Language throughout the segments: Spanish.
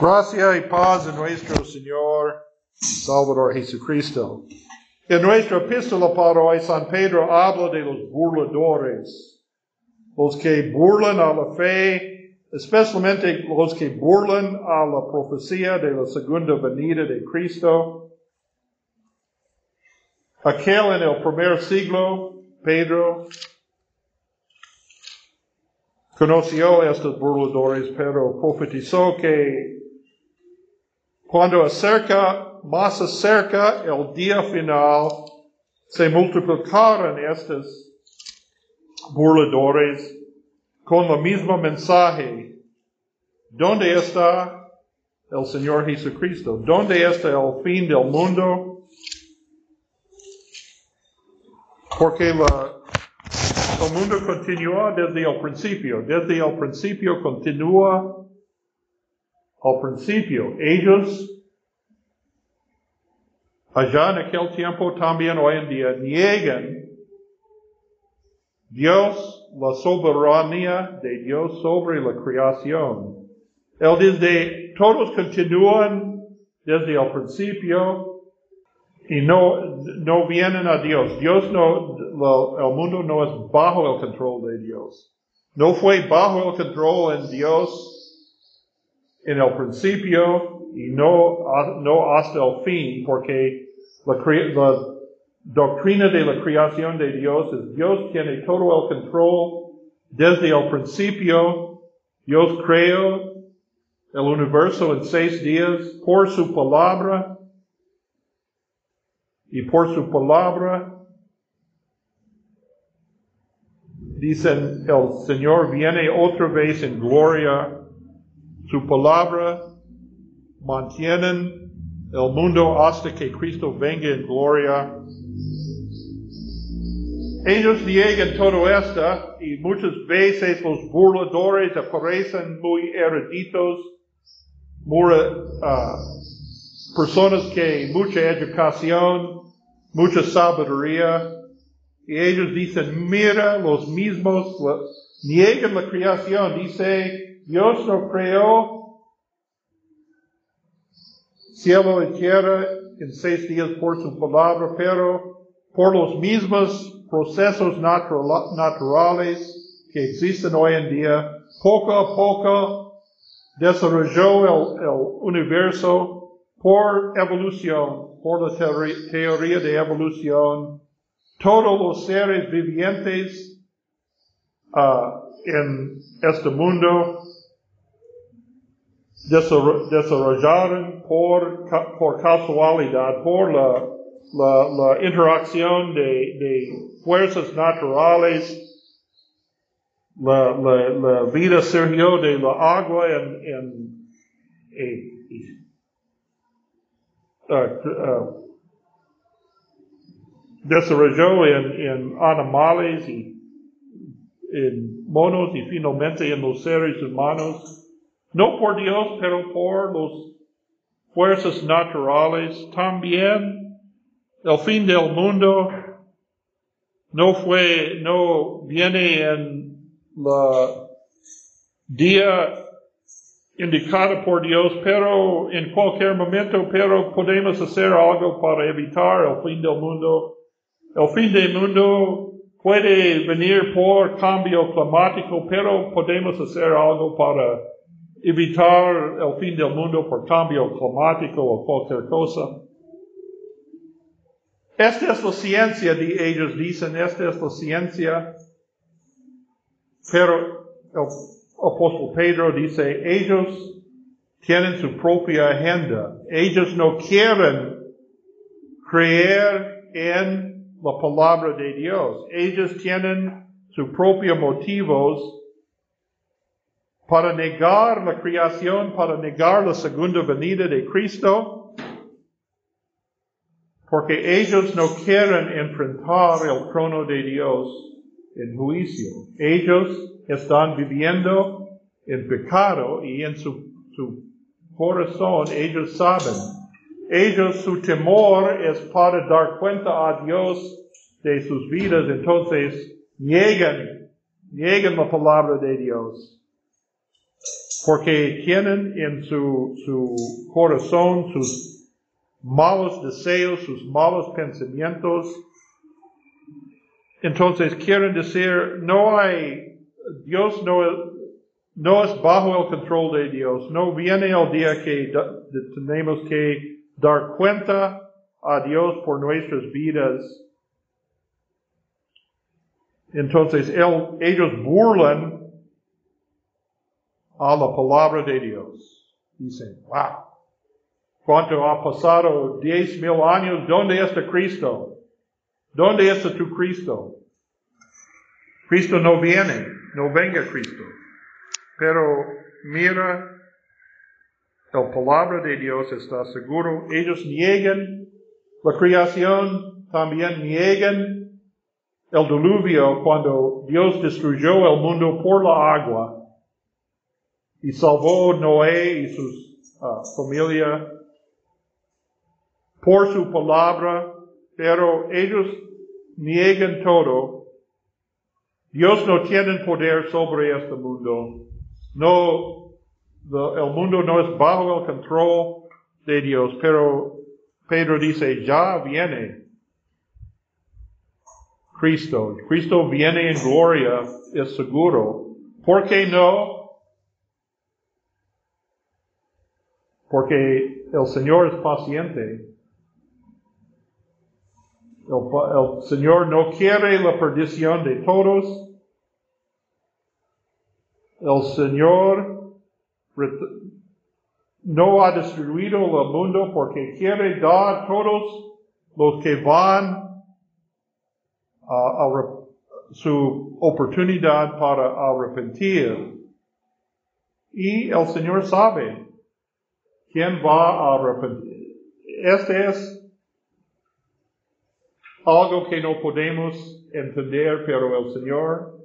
Gracia y paz en nuestro Señor Salvador Jesucristo. En nuestra epístola para hoy, San Pedro habla de los burladores, los que burlan a la fe, especialmente los que burlan a la profecía de la segunda venida de Cristo. Aquel en el primer siglo, Pedro, conoció a estos burladores, pero profetizó que cuando acerca, más acerca el día final, se multiplicaron estos burladores con el mismo mensaje. ¿Dónde está el Señor Jesucristo? ¿Dónde está el fin del mundo? Porque la, el mundo continúa desde el principio. Desde el principio continúa al principio. Ellos, allá en aquel tiempo, también hoy en día, niegan Dios, la soberanía de Dios sobre la creación. Él dice, todos continúan desde el principio y no, no vienen a Dios. Dios no, el mundo no es bajo el control de Dios. No fue bajo el control en Dios en el principio y no, no hasta el fin, porque la, la, doctrina de la creación de Dios es Dios tiene todo el control desde el principio. Dios creó el universo en seis días por su palabra y por su palabra dicen el Señor viene otra vez en gloria su palabra mantienen el mundo hasta que Cristo venga en gloria. Ellos niegan todo esto y muchas veces los burladores aparecen muy eruditos, muy, uh, personas que mucha educación, mucha sabiduría, y ellos dicen, mira, los mismos niegan la creación, dice, Dios no creó cielo y tierra en seis días por su palabra, pero por los mismos procesos naturales que existen hoy en día, poco a poco desarrolló el, universo por evolución, por la teoría de evolución. Todos los seres vivientes uh, en este mundo desarrollaron por, por casualidad, por la, la, la interacción de, de, fuerzas naturales. La, la, vida surgió de la agua en, en, en uh, uh, desarrolló en, en animales y en monos y finalmente en los seres humanos. No por Dios, pero por las fuerzas naturales. También el fin del mundo no fue, no viene en la día indicado por Dios, pero en cualquier momento, pero podemos hacer algo para evitar el fin del mundo. El fin del mundo puede venir por cambio climático, pero podemos hacer algo para evitar el fin del mundo por cambio climático o cualquier cosa. Esta es la ciencia, ellos dicen, esta es la ciencia. Pero el apóstol Pedro dice, ellos tienen su propia agenda. Ellos no quieren creer en la palabra de Dios. Ellos tienen sus propios motivos para negar la creación, para negar la segunda venida de Cristo, porque ellos no quieren enfrentar el trono de Dios en juicio. Ellos están viviendo en pecado y en su, su corazón ellos saben. Ellos su temor es para dar cuenta a Dios de sus vidas, entonces niegan, niegan la palabra de Dios. Porque tienen en su, su corazón sus malos deseos, sus malos pensamientos. Entonces quieren decir, no hay, Dios no, no es bajo el control de Dios, no viene el día que tenemos que dar cuenta a Dios por nuestras vidas. Entonces ellos burlan a la palabra de Dios. Dicen, wow, cuánto ha pasado diez mil años, ¿dónde está Cristo? ¿Dónde está tu Cristo? Cristo no viene, no venga Cristo. Pero mira, la palabra de Dios está seguro. Ellos niegan la creación, también niegan el diluvio cuando Dios destruyó el mundo por la agua y salvó Noé y su ah, familia por su palabra, pero ellos niegan todo. Dios no tiene poder sobre este mundo. No, el mundo no es bajo el control de Dios, pero Pedro dice, ya viene Cristo. Cristo viene en gloria, es seguro. ¿Por qué no? Porque el Señor es paciente. El, Señor no quiere la perdición de todos. El Señor no ha destruido el mundo porque quiere dar a todos los que van a su oportunidad para arrepentir. Y el Señor sabe ¿Quién va a arrepentir? Este es algo que no podemos entender, pero el Señor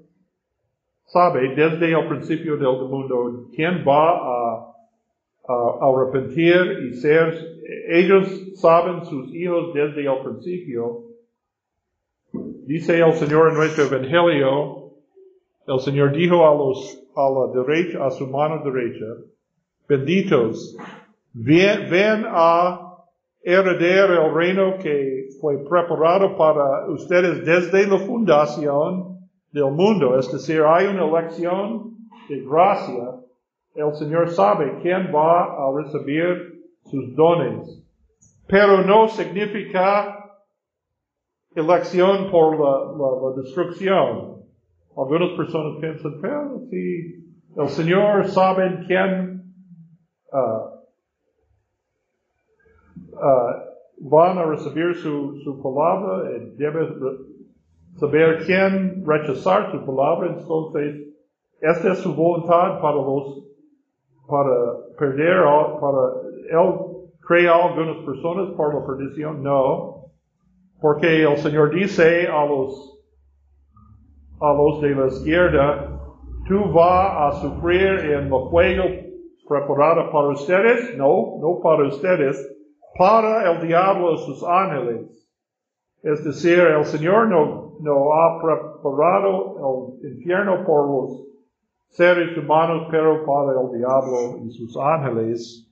sabe desde el principio del mundo quién va a, arrepentir y ser, ellos saben sus hijos desde el principio. Dice el Señor en nuestro Evangelio, el Señor dijo a los, a la derecha, a su mano derecha, benditos ven a heredar el reino que fue preparado para ustedes desde la fundación del mundo. Es decir, hay una elección de gracia. El Señor sabe quién va a recibir sus dones. Pero no significa elección por la, destrucción. Algunas personas piensan, pero si el Señor sabe quién uh, van a recibir su, su palabra, y debe saber quién rechazar su palabra, entonces esta es su voluntad para los, para perder, para él crear algunas personas por la perdición, no, porque el Señor dice a los, a los de la izquierda, tú vas a sufrir en el fuego preparado para ustedes, no, no para ustedes, para el diablo y sus ángeles. Es decir, el Señor no, no ha preparado el infierno por los seres humanos, pero para el diablo y sus ángeles.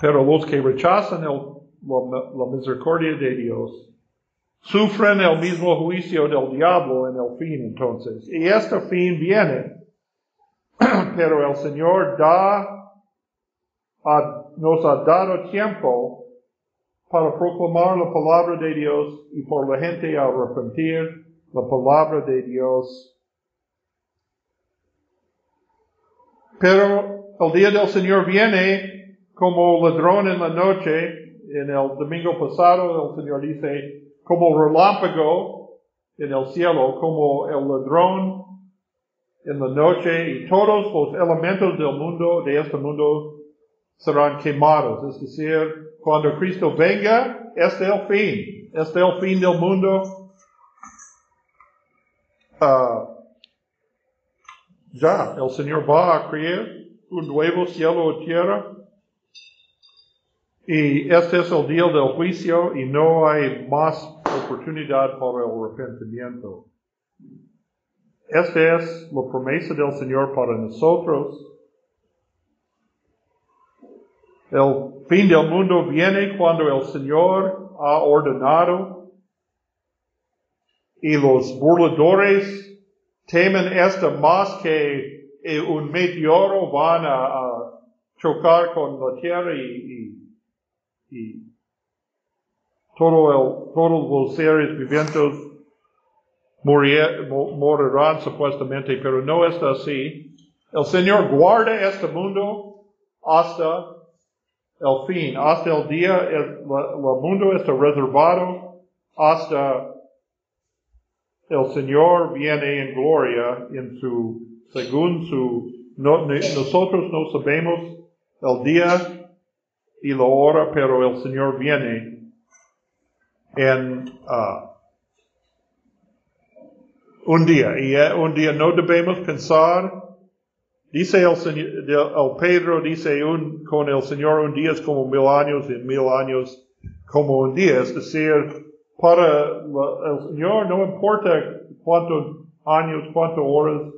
Pero los que rechazan la, misericordia de Dios, sufren el mismo juicio del diablo en el fin entonces. Y este fin viene, pero el Señor da a nos ha dado tiempo para proclamar la palabra de Dios y por la gente a arrepentir la palabra de Dios. Pero el día del Señor viene como ladrón en la noche. En el domingo pasado el Señor dice, como relámpago en el cielo, como el ladrón en la noche y todos los elementos del mundo, de este mundo, serán quemados. Es decir, cuando Cristo venga, es el fin. Es el fin del mundo. Ah, ya, el Señor va a crear un nuevo cielo y tierra. Y este es el día del juicio y no hay más oportunidad para el arrepentimiento. Esta es la promesa del Señor para nosotros El fin del mundo viene cuando el Señor ha ordenado y los burladores temen esto más que un meteoro van a, chocar con la tierra y, y, todo el, todos los seres vivientes morirán supuestamente, pero no está así. El Señor guarda este mundo hasta el fin, hasta el día, el, mundo está reservado hasta el Señor viene en gloria en su, según su, nosotros no sabemos el día y la hora, pero el Señor viene en uh, un día. Y eh, un día no debemos pensar, dice el, el Pedro, dice un, con el Señor un día es como mil años y mil años como un día. Es decir, para el Señor no importa cuántos años, cuántas horas,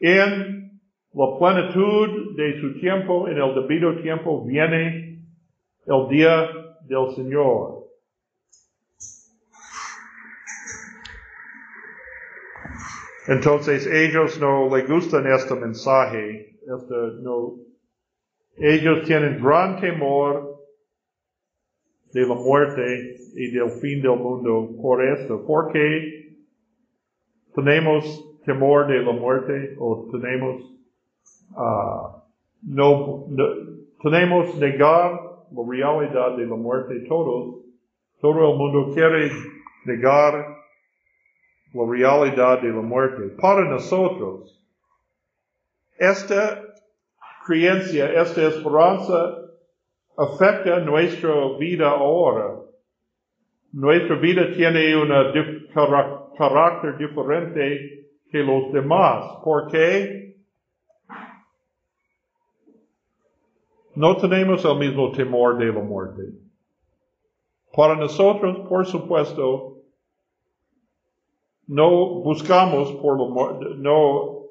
en la plenitud de su tiempo, en el debido tiempo, viene el día del Señor. Entonces ellos no le gustan este mensaje, este, no, ellos tienen gran temor de la muerte y del fin del mundo por esto. ¿Por qué tenemos temor de la muerte o tenemos, uh, no, tenemos negar la realidad de la muerte todos? Todo el mundo quiere negar la realidad de la muerte. Para nosotros, esta creencia, esta esperanza afecta nuestra vida ahora. Nuestra vida tiene un carácter diferente que los demás. ¿Por qué? No tenemos el mismo temor de la muerte. Para nosotros, por supuesto, no buscamos por muerte, no,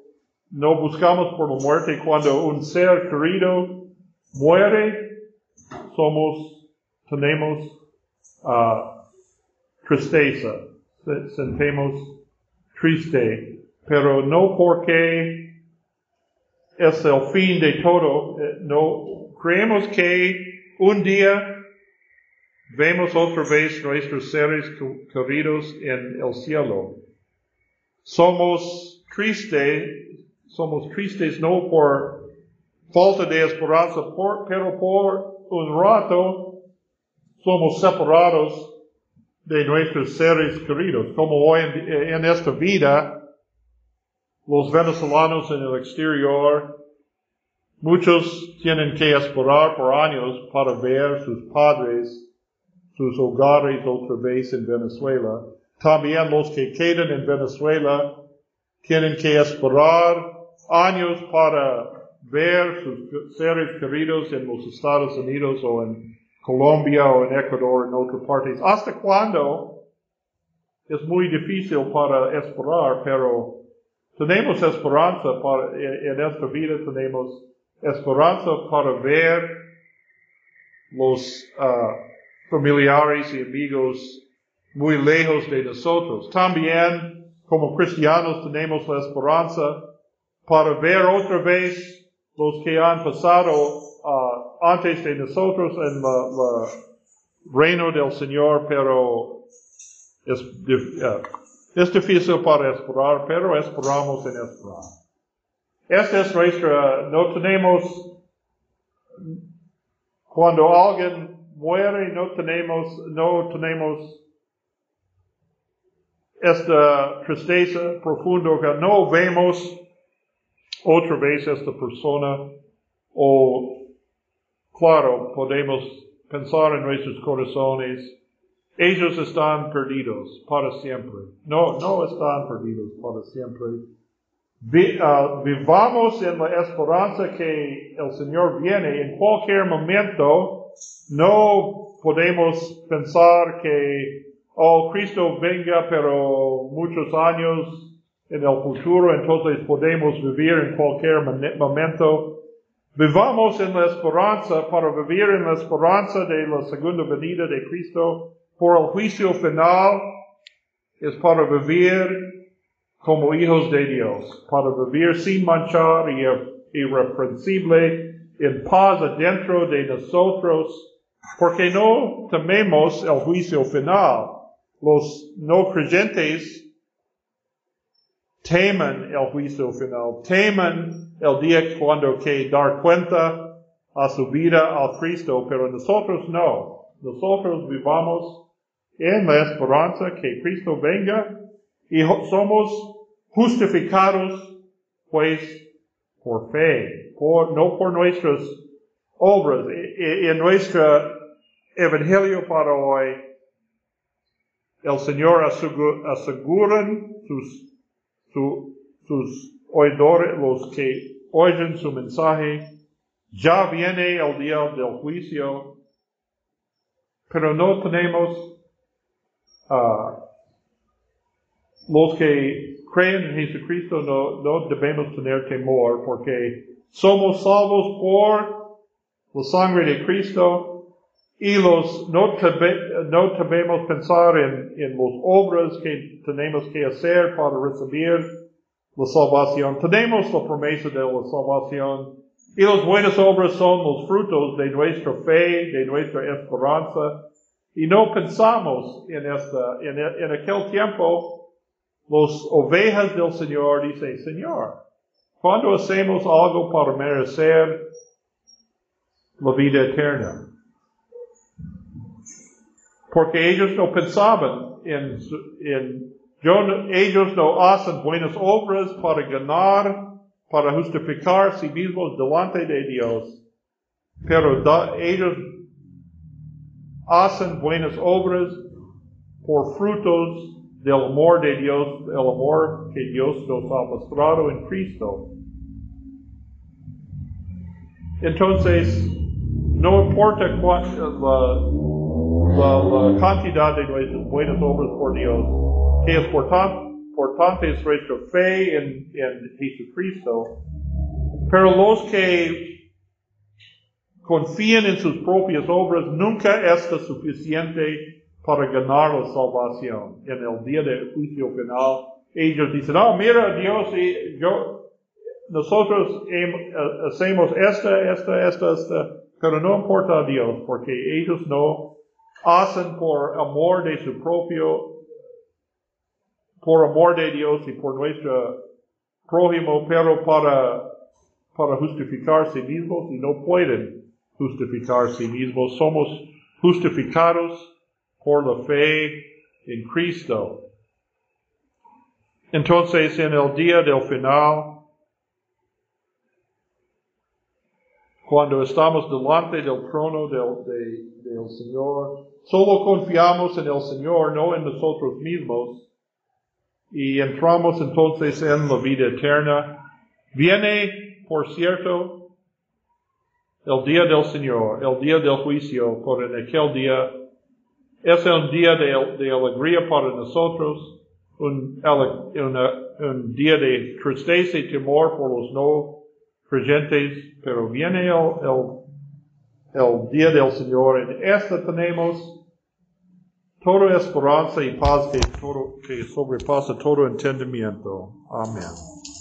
no buscamos por la muerte. Cuando un ser querido muere, somos, tenemos uh, tristeza, sentimos triste, pero no porque es el fin de todo, eh, no, creemos que un día vemos otra vez nuestros seres queridos en el cielo. Somos tristes, somos tristes no por falta de esperanza, pero por un rato somos separados de nuestros seres queridos, como hoy en, esta vida, los venezolanos en el exterior, muchos tienen que esperar por años para ver sus padres, sus hogares otra vez en Venezuela. También los que quedan en Venezuela tienen que esperar años para ver sus seres queridos en los Estados Unidos o en Colombia o en Ecuador, en otras partes. ¿Hasta cuándo? Es muy difícil para esperar, pero tenemos esperanza para, en esta vida, tenemos esperanza para ver los uh, familiares y amigos muy lejos de nosotros. También, como cristianos, tenemos la esperanza para ver otra vez los que han pasado uh, antes de nosotros en el reino del Señor, pero es, uh, es difícil para esperar, pero esperamos en esperar. Esta es nuestra, no tenemos, cuando alguien muere, no tenemos, no tenemos esta tristeza profunda que no vemos otra vez esta persona o, claro, podemos pensar en nuestros corazones, ellos están perdidos para siempre. No, no están perdidos para siempre. Ah, vivamos en la esperanza que el Señor viene en cualquier momento. No podemos pensar que, oh, Cristo venga, pero muchos años en el futuro, entonces podemos vivir en cualquier momento. Vivamos en la esperanza para vivir en la esperanza de la segunda venida de Cristo por el juicio final es para vivir como hijos de Dios, para vivir sin manchar y irreprensible, en paz adentro de nosotros, porque no tememos el juicio final. Los no creyentes temen el juicio final, temen el día cuando que dar cuenta a su vida al Cristo, pero nosotros no. Nosotros vivamos en la esperanza que Cristo venga y somos justificados pues por fe, por, no por nuestras obras. En nuestro evangelio para hoy, el Señor aseguran sus, sus oidores, los que oyen su mensaje, ya viene el día del juicio, pero no tenemos uh, los que creen en Jesucristo no, no debemos tener temor porque somos salvos por la sangre de Cristo y los no, no debemos pensar en, en las obras que tenemos que hacer para recibir la salvación. Tenemos la promesa de la salvación y las buenas obras son los frutos de nuestra fe, de nuestra esperanza. Y no pensamos en esta, en, en aquel tiempo, los ovejas del Señor dicen, Señor, cuando hacemos algo para merecer la vida eterna? Porque ellos no pensaban en, en ellos no hacen buenas obras para ganar, para justificar sí mismos delante de Dios, pero ellos hacen buenas obras por frutos del amor de Dios, el amor que Dios nos ha mostrado en Cristo. Entonces, no importa cuánto, la, cantidad de nuestras buenas obras por Dios, que es por es nuestra fe en, en Jesucristo, pero los que confían en sus propias obras nunca es suficiente para ganar la salvación. En el día del juicio final, ellos dicen, oh, mira Dios, y yo, nosotros hacemos esta, esta, esta, esta, pero no importa a Dios, porque ellos no hacen por amor de su propio, por amor de Dios y por nuestro prójimo, pero para, para justificar sí mismos y no pueden justificar sí mismos. Somos justificados por la fe en Cristo. Entonces, en el día del final, cuando estamos delante del trono del, del Señor, solo confiamos en el Señor, no en nosotros mismos, y entramos entonces en la vida eterna. Viene, por cierto, el día del Señor, el día del juicio, por en aquel día. Es un día de, de alegría para nosotros, un, un día de tristeza y temor por los no creyentes, pero viene el, el, día del Señor. En esta tenemos toda esperanza y paz que, todo, que sobrepasa todo entendimiento. Amén.